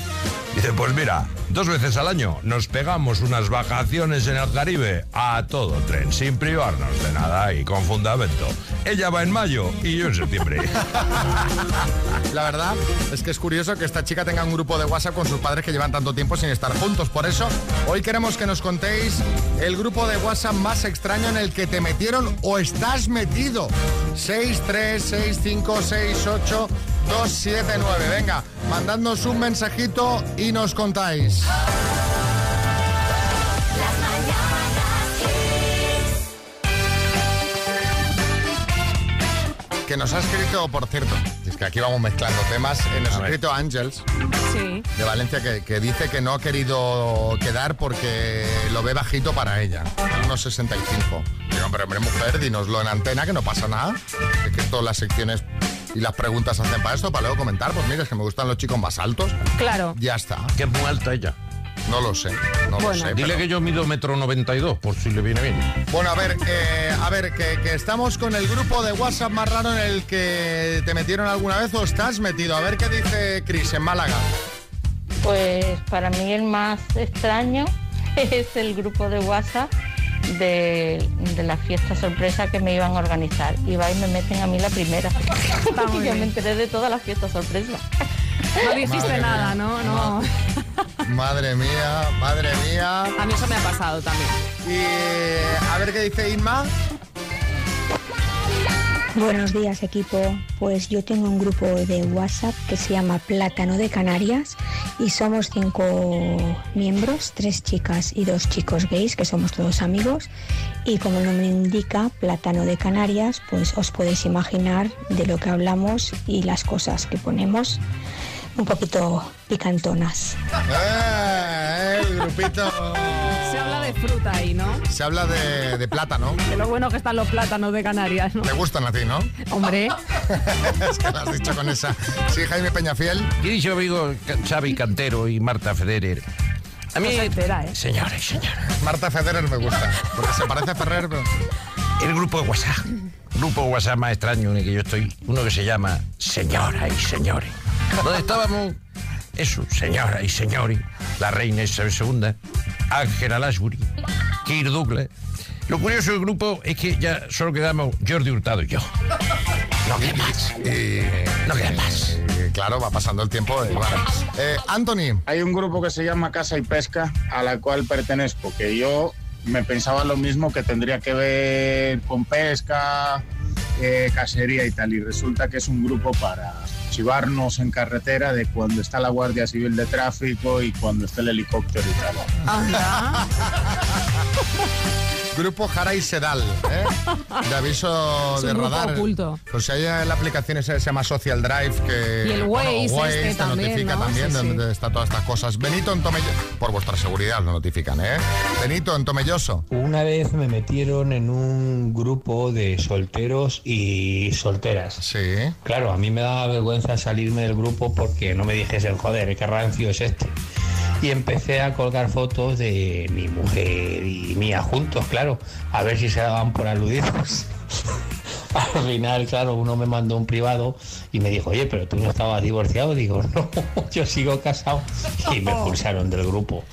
Dice, pues mira, dos veces al año nos pegamos unas vacaciones en el Caribe a todo tren, sin privarnos de nada y con fundamento. Ella va en mayo y yo en septiembre. La verdad es que es curioso que esta chica tenga un grupo de WhatsApp con sus padres que llevan tanto tiempo sin estar juntos. Por eso, hoy queremos que nos contéis el grupo de WhatsApp más extraño en el que te metieron o estás metido. 636568279. Venga, mandadnos un mensajito y nos contáis. Que nos ha escrito, por cierto, es que aquí vamos mezclando temas, eh, nos ha escrito Ángels Sí. de Valencia que, que dice que no ha querido quedar porque lo ve bajito para ella, unos 65. Digo, hombre, hombre, mujer, dinoslo en antena, que no pasa nada. Es que todas las secciones y las preguntas se hacen para esto, para luego comentar. Pues mira, es que me gustan los chicos más altos. Claro. Ya está. Que es muy alta ella. No lo sé, no lo sé. Dile pero- que yo mido metro 92, por si le viene bien. Bueno, a ver, eh, a ver, que, que estamos con el grupo de WhatsApp más raro en el que te metieron alguna vez o estás metido. A ver qué dice Chris en Málaga. pues para mí el más extraño es el grupo de WhatsApp de, de la fiesta sorpresa que me iban a organizar. Y va y me meten a mí la primera. Porque yo me enteré de todas las fiestas sorpresa. No dijiste Madre nada, mía. ¿no? No. Madre mía, madre mía. A mí eso me ha pasado también. Y a ver qué dice Inma. Buenos días equipo, pues yo tengo un grupo de WhatsApp que se llama Plátano de Canarias y somos cinco miembros, tres chicas y dos chicos gays, que somos todos amigos. Y como el nombre indica, Plátano de Canarias, pues os podéis imaginar de lo que hablamos y las cosas que ponemos un poquito picantonas. Eh, el grupito. Se habla de fruta ahí, ¿no? Se habla de, de plátano. De lo bueno que están los plátanos de Canarias, ¿no? Te gustan a ti, ¿no? Hombre. es que lo has dicho con esa. Sí, Jaime Peñafiel. Y dicho amigo Xavi Cantero y Marta Federer. A mí, No se entera, ¿eh? señores, señores. Marta Federer me gusta. Porque se parece a Ferrer, pero. El grupo de WhatsApp. Grupo de WhatsApp más extraño en el que yo estoy. Uno que se llama Señoras y Señores. Donde estábamos, eso, señoras y señores. La reina Isabel II, Ángela Lashbury, Kirk Douglas. Lo curioso del grupo es que ya solo quedamos Jordi Hurtado y yo. No queda más. no queda más. Y, claro, va pasando el tiempo. y bueno. Eh, Anthony. Hay un grupo que se llama Casa y Pesca, a la cual pertenezco, que yo me pensaba lo mismo que tendría que ver con pesca, eh, cacería y tal, y resulta que es un grupo para chivarnos en carretera de cuando está la Guardia Civil de Tráfico y cuando está el helicóptero y tal. Grupo Jara y Sedal, ¿eh? De aviso Es un de grupo radar. oculto. Pues hay en la aplicación esa que se llama Social Drive que Y el Waze este te también, notifica ¿no? también Sí, de sí. dónde está todas estas cosas. Benito en Tomelloso, por vuestra seguridad lo notifican, ¿eh? Benito en Tomelloso. Una vez me metieron en un grupo de solteros y solteras. Sí. Claro, a mí me daba vergüenza salirme del grupo porque no me dijesen, joder, qué rancio es este. Y empecé a colgar fotos de mi mujer y mía juntos, claro, a ver si se daban por aludidos. Al final, claro, uno me mandó un privado y me dijo, oye, pero tú no estabas divorciado. Digo, no, yo sigo casado. Y me expulsaron del grupo.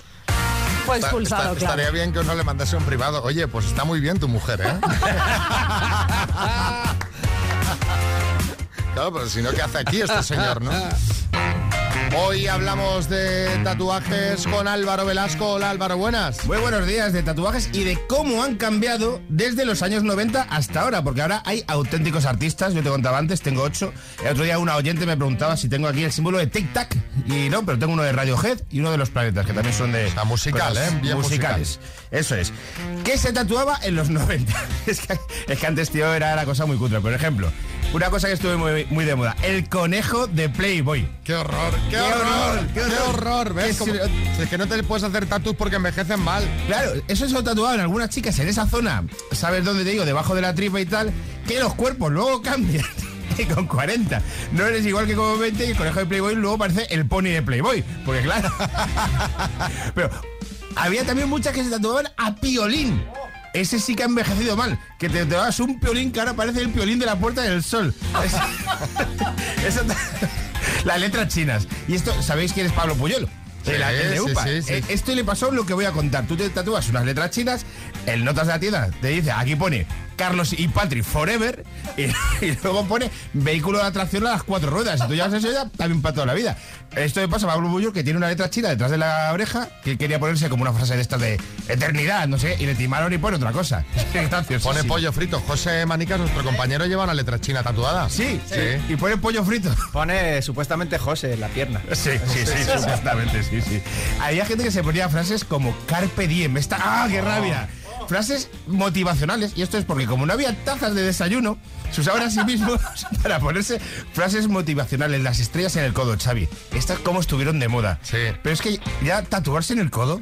Fue Está- expulsado, está- claro. Estaría bien que uno le mandase un privado. Oye, pues está muy bien tu mujer, ¿eh? claro, pero si no, ¿qué hace aquí este señor, no? Hoy hablamos de tatuajes con Álvaro Velasco. Hola Álvaro, buenas. Muy buenos días de tatuajes y de cómo han cambiado desde los años 90 hasta ahora, porque ahora hay auténticos artistas, yo te contaba antes, tengo ocho. El otro día una oyente me preguntaba si tengo aquí el símbolo de Tic Tac, y no, pero tengo uno de Radiohead y uno de los planetas, que también son de... musical, cosas ¿eh? Bien musicales. Eso es. ¿Qué se tatuaba en los 90? es, que, es que antes, tío, era la cosa muy cutre. Por ejemplo, una cosa que estuvo muy, muy de moda, el conejo de Playboy. ¡Qué horror! ¡Qué, horror! ¡Qué horror! ¿Ves? Es- Como- es que no te puedes hacer tatus porque envejecen mal. Claro, eso se lo tatuaban algunas chicas en esa zona, ¿sabes dónde te digo? Debajo de la tripa y tal, que los cuerpos luego cambian. Y con 40 no eres igual que con 20 y el conejo de Playboy luego parece el pony de Playboy. Porque claro. Pero había también muchas que se tatuaban a piolín. Ese sí que ha envejecido mal. Que te tatuabas un piolín que ahora parece el piolín de la Puerta del Sol. Es- eso ta- las letras chinas. Y esto, ¿sabéis quién es Pablo Puyol? Sí, el, el de sí, UPA. sí, sí. Eh, Esto le pasó lo que voy a contar. Tú te tatúas unas letras chinas, el notas de la tienda te dice, aquí pone Carlos y Patrick Forever, y, y luego pone vehículo de atracción a las cuatro ruedas. Y tú llevas eso ya también para toda la vida. Esto le pasa a Pablo Puyol, que tiene una letra china detrás de la oreja, que quería ponerse como una frase de estas de eternidad, no sé, y le timaron y pone otra cosa. Pone pollo frito. José Manicas, nuestro compañero, lleva una letra china tatuada. Sí, Y pone pollo frito. Pone supuestamente José en la pierna. Sí, sí, sí, supuestamente, sí, sí. Había gente que se ponía frases como Carpe Diem, esta, ¡ah, qué rabia! Frases motivacionales, y esto es porque como no había tazas de desayuno, se usaban a sí mismos para ponerse frases motivacionales, las estrellas en el codo, Xavi. Estas como estuvieron de moda. Sí. Pero es que ya tatuarse en el codo,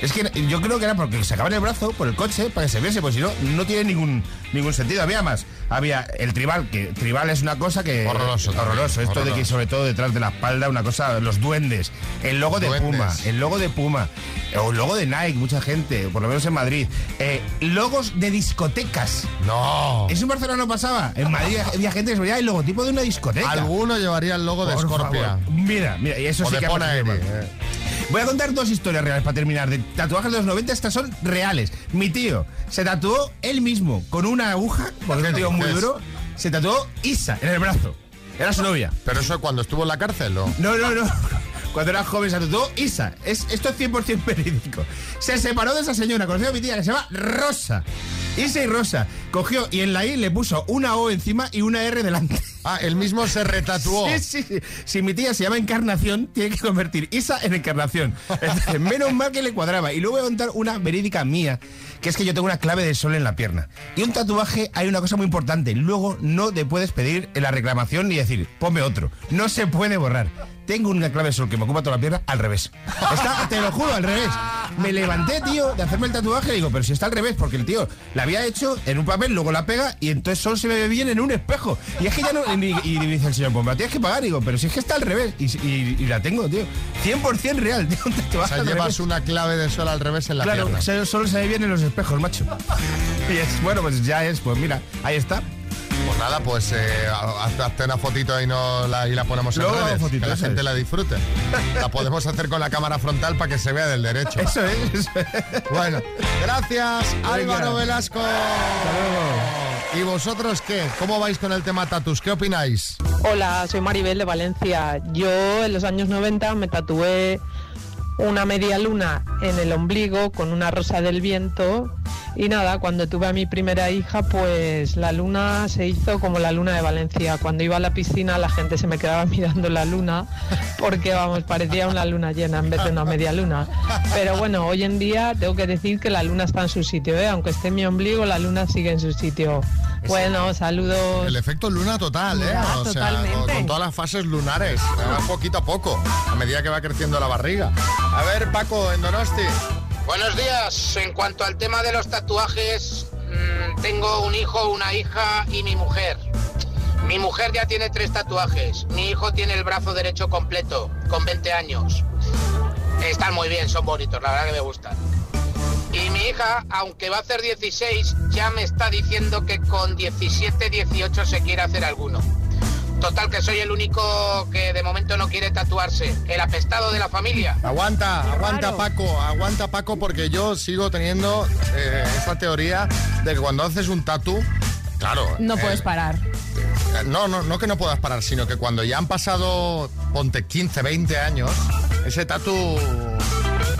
es que yo creo que era porque sacaban el brazo por el coche para que se viese, pues si no, no tiene ningún, ningún sentido. Había más. Había el tribal, que tribal es una cosa que... Horroroso también, Horroroso. Esto de que horroroso. sobre todo detrás de la espalda, una cosa, los duendes. El logo de. Puma, el logo de Puma, o el logo de Nike, mucha gente, por lo menos en Madrid. Eh, logos de discotecas. No. Eso en Barcelona no pasaba. En Madrid había gente que se ponía el logotipo de una discoteca. Alguno llevaría el logo de Scorpia. favor. Mira, mira, y eso O sí de que Voy a contar dos historias reales para terminar. De tatuajes de los 90, estas son reales. Mi tío se tatuó él mismo con una aguja, porque es un tío muy duro. Se tatuó Isa en el brazo. Era su novia. Pero eso cuando estuvo en la cárcel, ¿o? No, no, no. Cuando era joven se tatuó Isa. Es, esto es 100% verídico. Se separó de esa señora, conoció a mi tía que se llama Rosa. Isa y Rosa. Cogió y en la I le puso una O encima y una R delante. Ah, él mismo se retatuó. Sí, sí, sí. Si mi tía se llama Encarnación, tiene que convertir Isa en Encarnación. Entonces, menos mal que le cuadraba. Y luego voy a contar una verídica mía, que es que yo tengo una clave de sol en la pierna. Y un tatuaje hay una cosa muy importante. Luego no te puedes pedir en la reclamación ni decir, ponme otro. No se puede borrar. Tengo una clave de sol que me ocupa toda la pierna al revés. Está, te lo juro, al revés. Me levanté, tío, de hacerme el tatuaje y digo, pero si está al revés, porque el tío la había hecho en un papel, luego la pega y entonces solo se me ve bien en un espejo. Y es que ya no. Y, y dice el señor, pues me la tienes que pagar. Y digo, pero si es que está al revés. Y, la tengo, tío. 100% real, tío. Un O tatuaje sea, al llevas una clave de sol al revés en la Claro, pierna. se- solo se ve bien en los espejos, macho. Y es, bueno, pues ya es, pues mira, ahí está. Pues nada, pues eh, haz- hazte una fotito y, no la, y la ponemos Luego en redes, fotito, que la gente es. la disfrute. La podemos hacer con la cámara frontal para que se vea del derecho. Eso es. eso es. Bueno, gracias Álvaro. Velasco. ¿Y vosotros qué? ¿Cómo vais con el tema tatus? ¿Qué opináis? Hola, soy Maribel de Valencia. Yo en los años 90 me tatué una media luna en el ombligo con una rosa del viento y nada, cuando tuve a mi primera hija pues la luna se hizo como la luna de Valencia. Cuando iba a la piscina la gente se me quedaba mirando la luna porque vamos, parecía una luna llena en vez de una media luna. Pero bueno, hoy en día tengo que decir que la luna está en su sitio, ¿eh? aunque esté en mi ombligo, la luna sigue en su sitio. Bueno, saludos. El efecto luna total, ¿eh? Ya, o sea, totalmente. con, con todas las fases lunares, poquito a poco, a medida que va creciendo la barriga. A ver, Paco, en Donosti. Buenos días. En cuanto al tema de los tatuajes, mm, tengo un hijo, una hija y mi mujer. Mi mujer ya tiene tres tatuajes. Mi hijo tiene el brazo derecho completo, con 20 años. Están muy bien, son bonitos, la verdad que me gustan. Y mi hija, aunque va a hacer 16, ya me está diciendo que con 17, 18 se quiere hacer alguno. Total, que soy el único que de momento no quiere tatuarse. El apestado de la familia. Aguanta, aguanta Paco, aguanta Paco porque yo sigo teniendo eh, esta teoría de que cuando haces un tatu, claro. No eh, puedes parar. eh, No, no, no que no puedas parar, sino que cuando ya han pasado, ponte 15, 20 años, ese tatu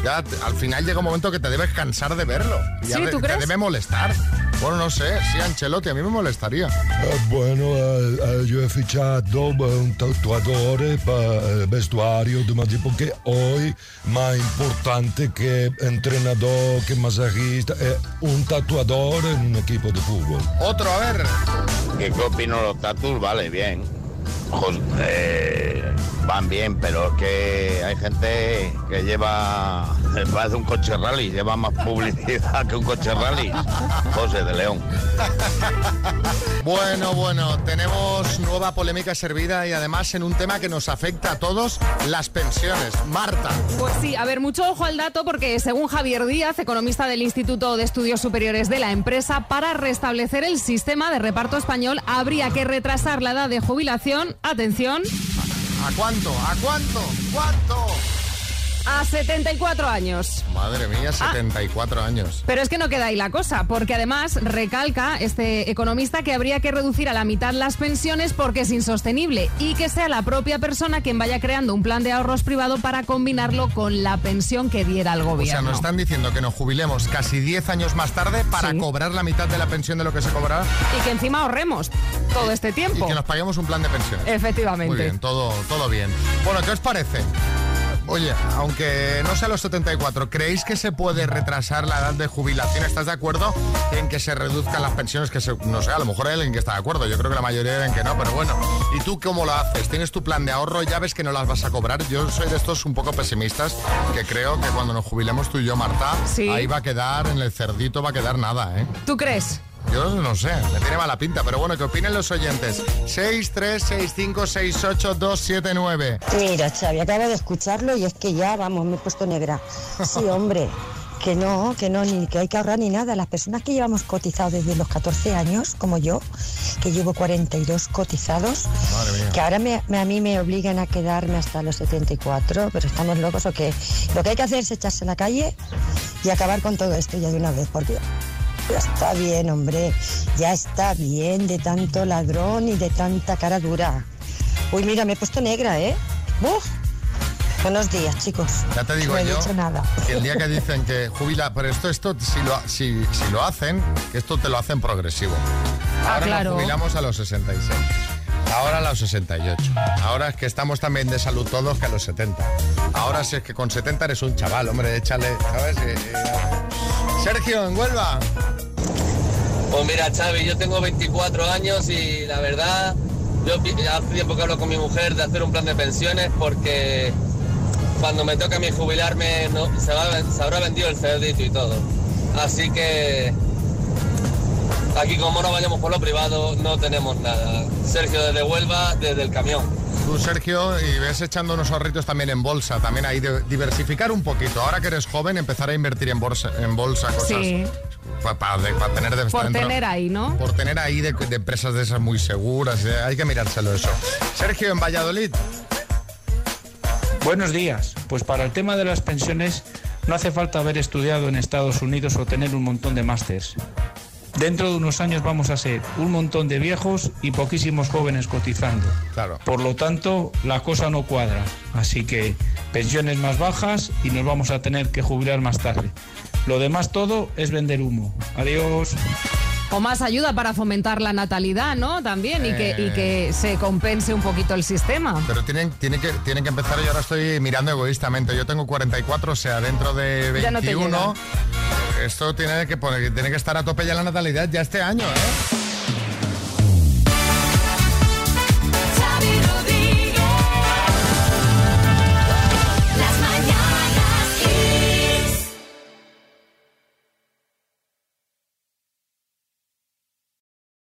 ya te- al final llega un momento que te debes cansar de verlo. Y ya Sí, de- ¿tú te crees? debe molestar. Bueno, no sé, sí, Ancelotti, a mí me molestaría. Eh, bueno, eh, eh, yo he fichado eh, un tatuador para el vestuario de Madrid porque hoy más importante que entrenador, que masajista, es un tatuador en un equipo de fútbol. Otro, a ver. ¿Qué, qué opino los tatus? Vale, bien. Jos- eh, van bien, pero es que hay gente que lleva, parece un coche rally, lleva más publicidad que un coche rally. José de León. Bueno, bueno, tenemos nueva polémica servida y además en un tema que nos afecta a todos, las pensiones. Marta. Pues sí, a ver, mucho ojo al dato porque según Javier Díaz, economista del Instituto de Estudios Superiores de la empresa, para restablecer el sistema de reparto español habría que retrasar la edad de jubilación, atención, ¿A cuánto? ¿A cuánto? ¿Cuánto? A 74 años. Madre mía, 74 años. Pero es que no queda ahí la cosa, porque además recalca este economista que habría que reducir a la mitad las pensiones porque es insostenible y que sea la propia persona quien vaya creando un plan de ahorros privado para combinarlo con la pensión que diera el O sea, gobierno. nos están diciendo que nos jubilemos casi 10 años más tarde para Sí. cobrar la mitad de la pensión de lo que se cobrará Y que encima ahorremos todo este y tiempo. que nos paguemos un plan de pensiones. Efectivamente. Muy bien, todo, todo bien. Bueno, ¿qué os parece? Oye, aunque no sea los 74, ¿creéis que se puede retrasar la edad de jubilación? ¿Estás de acuerdo en que se reduzcan las pensiones? Que se- no sé, a lo mejor hay alguien que está de acuerdo. Yo creo que la mayoría ven que no, pero bueno. ¿Y tú cómo lo haces? ¿Tienes tu plan de ahorro? ¿Ya ves que no las vas a cobrar? Yo soy de estos un poco pesimistas que creo que cuando nos jubilemos tú y yo, Marta, Sí. ahí va a quedar, en el cerdito va a quedar nada, ¿eh? ¿Tú crees? Yo no sé, me tiene mala pinta, pero bueno, ¿qué opinen los oyentes? 6, 3, 6, 5, 6, 8, 2, 7, 9. Mira, Xavi, acabo de escucharlo y es que ya, vamos, me he puesto negra. Sí, hombre, que no, que no, ni que hay que ahorrar ni nada. Las personas que llevamos cotizados desde los 14 años, como yo, que llevo 42 cotizados, que ahora me- me- a mí me obligan a quedarme hasta los 74, pero estamos locos o qué. Lo que hay que hacer es echarse a la calle y acabar con todo esto ya de una vez, porque ya está bien, hombre, ya está bien de tanto ladrón y de tanta cara dura. Uy, mira, me he puesto negra, ¿eh? ¡Buf! Buenos días, chicos. Ya te digo no he yo dicho nada. que el día que dicen que jubila, pero esto, esto si, lo, si, si lo hacen, que esto te lo hacen progresivo. Ah, Ahora claro. nos jubilamos a los 66. Ahora a los 68. Ahora es que estamos también de salud todos que a los 70. Ahora si es que con 70 eres un chaval, hombre, échale. Eh, eh, Sergio, en Huelva. Pues mira, Xavi, yo tengo 24 años y la verdad, yo hace tiempo que hablo con mi mujer de hacer un plan de pensiones porque cuando me toque a mí jubilarme no, se, se habrá vendido el cerdito y todo. Así que aquí como no vayamos por lo privado no tenemos nada. Sergio desde Huelva, desde el camión. Tú, Sergio, y ves echando unos ahorritos también en bolsa, también ahí de diversificar un poquito. Ahora que eres joven, empezar a invertir en bolsa, en bolsa cosas Sí. para, tener de Por dentro- tener ahí, ¿no? por tener ahí de, de empresas de esas muy seguras. eh, hay que mirárselo eso. Sergio, en Valladolid. Buenos días. Pues para el tema de las pensiones no hace falta haber estudiado en Estados Unidos o tener un montón de másters. Dentro de unos años vamos a ser un montón de viejos y poquísimos jóvenes cotizando. Claro. Por lo tanto, la cosa no cuadra. Así que pensiones más bajas y nos vamos a tener que jubilar más tarde. Lo demás todo es vender humo. Adiós. O más ayuda para fomentar la natalidad, ¿no? También, y, que, y que se compense un poquito el sistema. Pero tienen, tienen, que, tienen que empezar, yo ahora estoy mirando egoístamente. Yo tengo 44, o sea, dentro de Ya no te 21. esto tiene que, poner- tiene que estar a tope ya la natalidad ya este año, ¿eh?